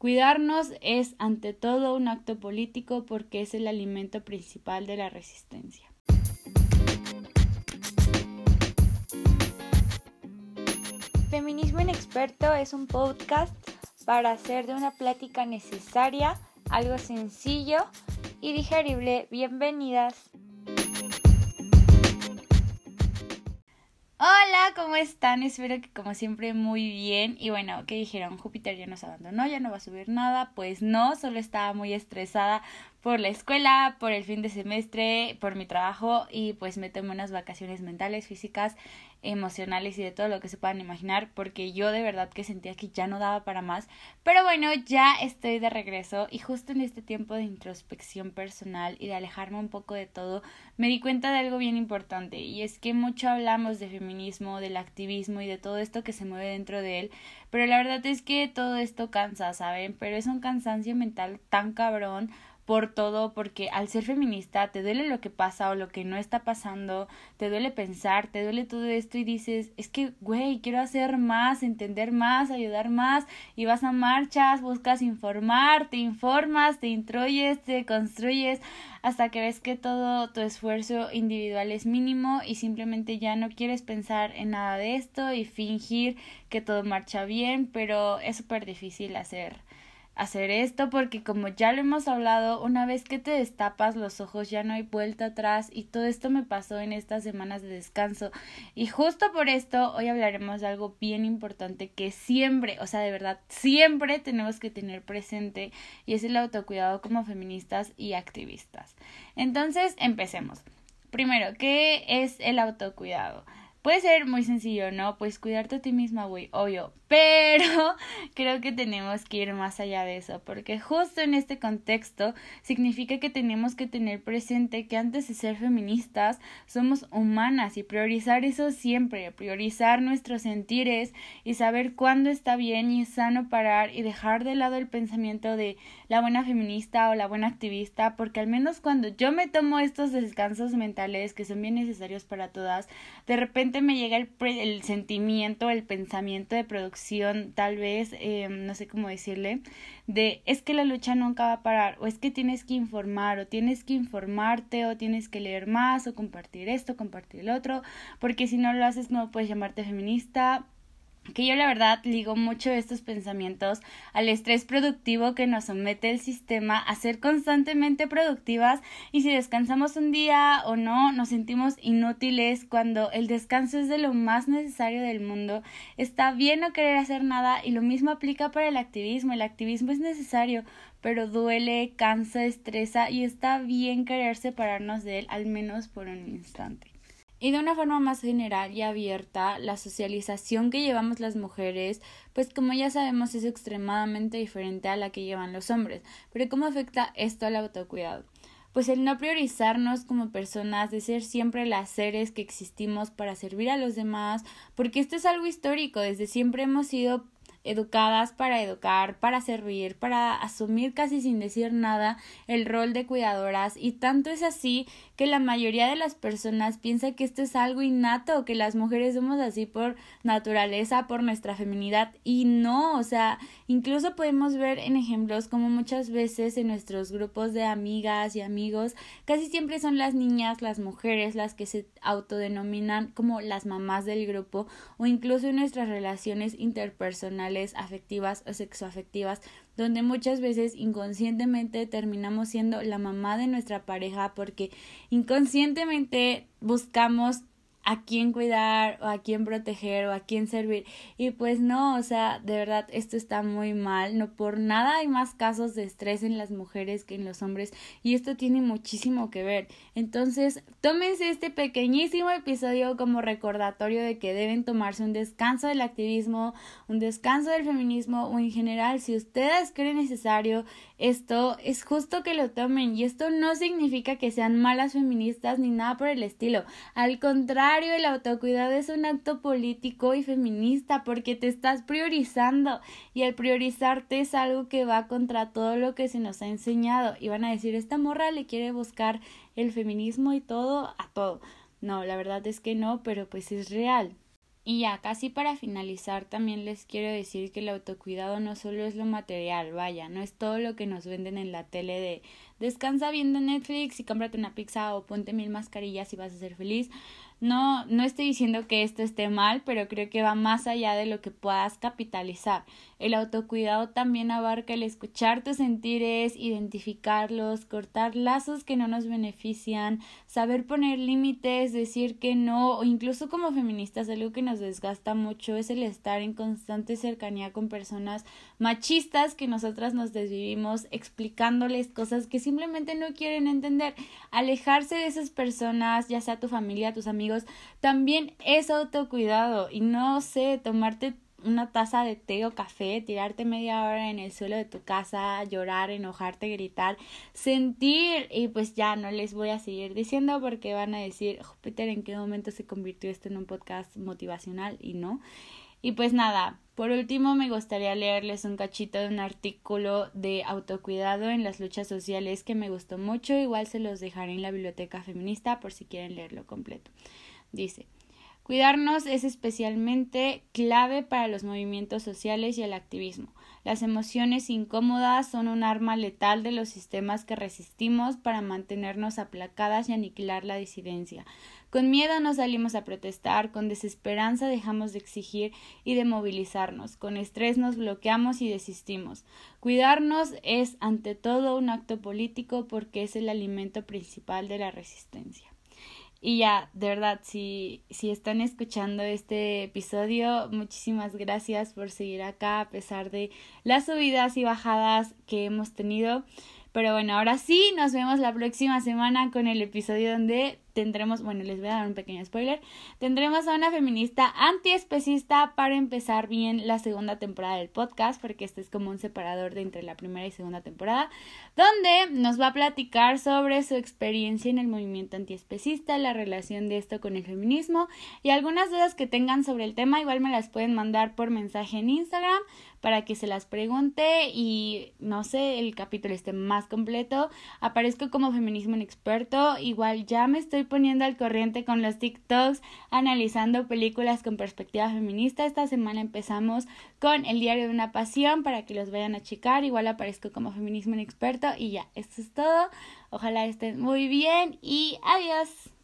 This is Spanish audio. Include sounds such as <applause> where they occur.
Cuidarnos es ante todo un acto político porque es el alimento principal de la resistencia. Feminismo Inexperto es un podcast para hacer de una plática necesaria algo sencillo y digerible. Bienvenidas. Hola, ¿cómo están? Espero que como siempre muy bien. Y bueno, ¿qué dijeron? Júpiter ya nos abandonó, ya no va a subir nada. Pues no, solo estaba muy estresada por la escuela, por el fin de semestre, por mi trabajo y pues me tomé unas vacaciones mentales, físicas, emocionales y de todo lo que se puedan imaginar porque yo de verdad que sentía que ya no daba para más. Pero bueno, ya estoy de regreso y justo en este tiempo de introspección personal y de alejarme un poco de todo, me di cuenta de algo bien importante y es que mucho hablamos de feminismo, del activismo y de todo esto que se mueve dentro de él, pero la verdad es que todo esto cansa, ¿saben? Pero es un cansancio mental tan cabrón por todo, porque al ser feminista te duele lo que pasa o lo que no está pasando, te duele pensar, te duele todo esto y dices, es que, güey, quiero hacer más, entender más, ayudar más, y vas a marchas, buscas informar, te informas, te introyes, te construyes, hasta que ves que todo tu esfuerzo individual es mínimo y simplemente ya no quieres pensar en nada de esto y fingir que todo marcha bien, pero es súper difícil hacer hacer esto porque como ya lo hemos hablado, una vez que te destapas los ojos ya no hay vuelta atrás y todo esto me pasó en estas semanas de descanso y justo por esto hoy hablaremos de algo bien importante que siempre, o sea, de verdad, siempre tenemos que tener presente y es el autocuidado como feministas y activistas. Entonces, empecemos. Primero, ¿qué es el autocuidado? Puede ser muy sencillo, ¿no? Pues cuidarte a ti misma, güey, obvio. Pero <laughs> creo que tenemos que ir más allá de eso, porque justo en este contexto significa que tenemos que tener presente que antes de ser feministas somos humanas y priorizar eso siempre, priorizar nuestros sentires y saber cuándo está bien y sano parar y dejar de lado el pensamiento de la buena feminista o la buena activista, porque al menos cuando yo me tomo estos descansos mentales que son bien necesarios para todas, de repente me llega el, el sentimiento, el pensamiento de producción, tal vez, eh, no sé cómo decirle, de es que la lucha nunca va a parar, o es que tienes que informar, o tienes que informarte, o tienes que leer más, o compartir esto, compartir el otro, porque si no lo haces no puedes llamarte feminista, que yo la verdad ligo mucho estos pensamientos al estrés productivo que nos somete el sistema a ser constantemente productivas y si descansamos un día o no nos sentimos inútiles cuando el descanso es de lo más necesario del mundo. Está bien no querer hacer nada y lo mismo aplica para el activismo el activismo es necesario pero duele cansa estresa y está bien querer separarnos de él al menos por un instante y de una forma más general y abierta, la socialización que llevamos las mujeres, pues como ya sabemos es extremadamente diferente a la que llevan los hombres. Pero ¿cómo afecta esto al autocuidado? Pues el no priorizarnos como personas, de ser siempre las seres que existimos para servir a los demás, porque esto es algo histórico, desde siempre hemos sido educadas para educar, para servir, para asumir casi sin decir nada el rol de cuidadoras. Y tanto es así que la mayoría de las personas piensa que esto es algo innato, que las mujeres somos así por naturaleza, por nuestra feminidad. Y no, o sea, incluso podemos ver en ejemplos como muchas veces en nuestros grupos de amigas y amigos casi siempre son las niñas, las mujeres las que se autodenominan como las mamás del grupo o incluso en nuestras relaciones interpersonales afectivas o sexoafectivas, donde muchas veces inconscientemente terminamos siendo la mamá de nuestra pareja porque inconscientemente buscamos a quién cuidar o a quién proteger o a quién servir y pues no, o sea, de verdad esto está muy mal, no por nada hay más casos de estrés en las mujeres que en los hombres y esto tiene muchísimo que ver. Entonces, tómense este pequeñísimo episodio como recordatorio de que deben tomarse un descanso del activismo, un descanso del feminismo o en general, si ustedes creen necesario esto, es justo que lo tomen y esto no significa que sean malas feministas ni nada por el estilo. Al contrario, el autocuidado es un acto político y feminista porque te estás priorizando y el priorizarte es algo que va contra todo lo que se nos ha enseñado y van a decir esta morra le quiere buscar el feminismo y todo a todo. No, la verdad es que no, pero pues es real. Y ya, casi para finalizar, también les quiero decir que el autocuidado no solo es lo material, vaya, no es todo lo que nos venden en la tele de descansa viendo Netflix y cómprate una pizza o ponte mil mascarillas y vas a ser feliz. No, no estoy diciendo que esto esté mal, pero creo que va más allá de lo que puedas capitalizar. El autocuidado también abarca el escuchar tus sentires, identificarlos, cortar lazos que no nos benefician, saber poner límites, decir que no, o incluso como feministas algo que nos desgasta mucho es el estar en constante cercanía con personas machistas que nosotras nos desvivimos explicándoles cosas que simplemente no quieren entender. Alejarse de esas personas, ya sea tu familia, tus amigos, también es autocuidado y no sé, tomarte una taza de té o café, tirarte media hora en el suelo de tu casa, llorar, enojarte, gritar, sentir y pues ya no les voy a seguir diciendo porque van a decir, Júpiter, ¿en qué momento se convirtió esto en un podcast motivacional? Y no. Y pues nada, por último me gustaría leerles un cachito de un artículo de autocuidado en las luchas sociales que me gustó mucho, igual se los dejaré en la biblioteca feminista por si quieren leerlo completo. Dice, Cuidarnos es especialmente clave para los movimientos sociales y el activismo. Las emociones incómodas son un arma letal de los sistemas que resistimos para mantenernos aplacadas y aniquilar la disidencia. Con miedo nos salimos a protestar, con desesperanza dejamos de exigir y de movilizarnos, con estrés nos bloqueamos y desistimos. Cuidarnos es ante todo un acto político porque es el alimento principal de la resistencia. Y ya, de verdad, si, si están escuchando este episodio, muchísimas gracias por seguir acá a pesar de las subidas y bajadas que hemos tenido. Pero bueno, ahora sí, nos vemos la próxima semana con el episodio donde tendremos, bueno, les voy a dar un pequeño spoiler, tendremos a una feminista antiespecista para empezar bien la segunda temporada del podcast, porque este es como un separador de entre la primera y segunda temporada, donde nos va a platicar sobre su experiencia en el movimiento antiespecista, la relación de esto con el feminismo y algunas dudas que tengan sobre el tema, igual me las pueden mandar por mensaje en Instagram para que se las pregunte y no sé, el capítulo esté más completo. Aparezco como feminismo en experto, igual ya me estoy poniendo al corriente con los TikToks, analizando películas con perspectiva feminista. Esta semana empezamos con El diario de una pasión para que los vayan a checar. Igual aparezco como feminismo en experto y ya, esto es todo. Ojalá estén muy bien y adiós.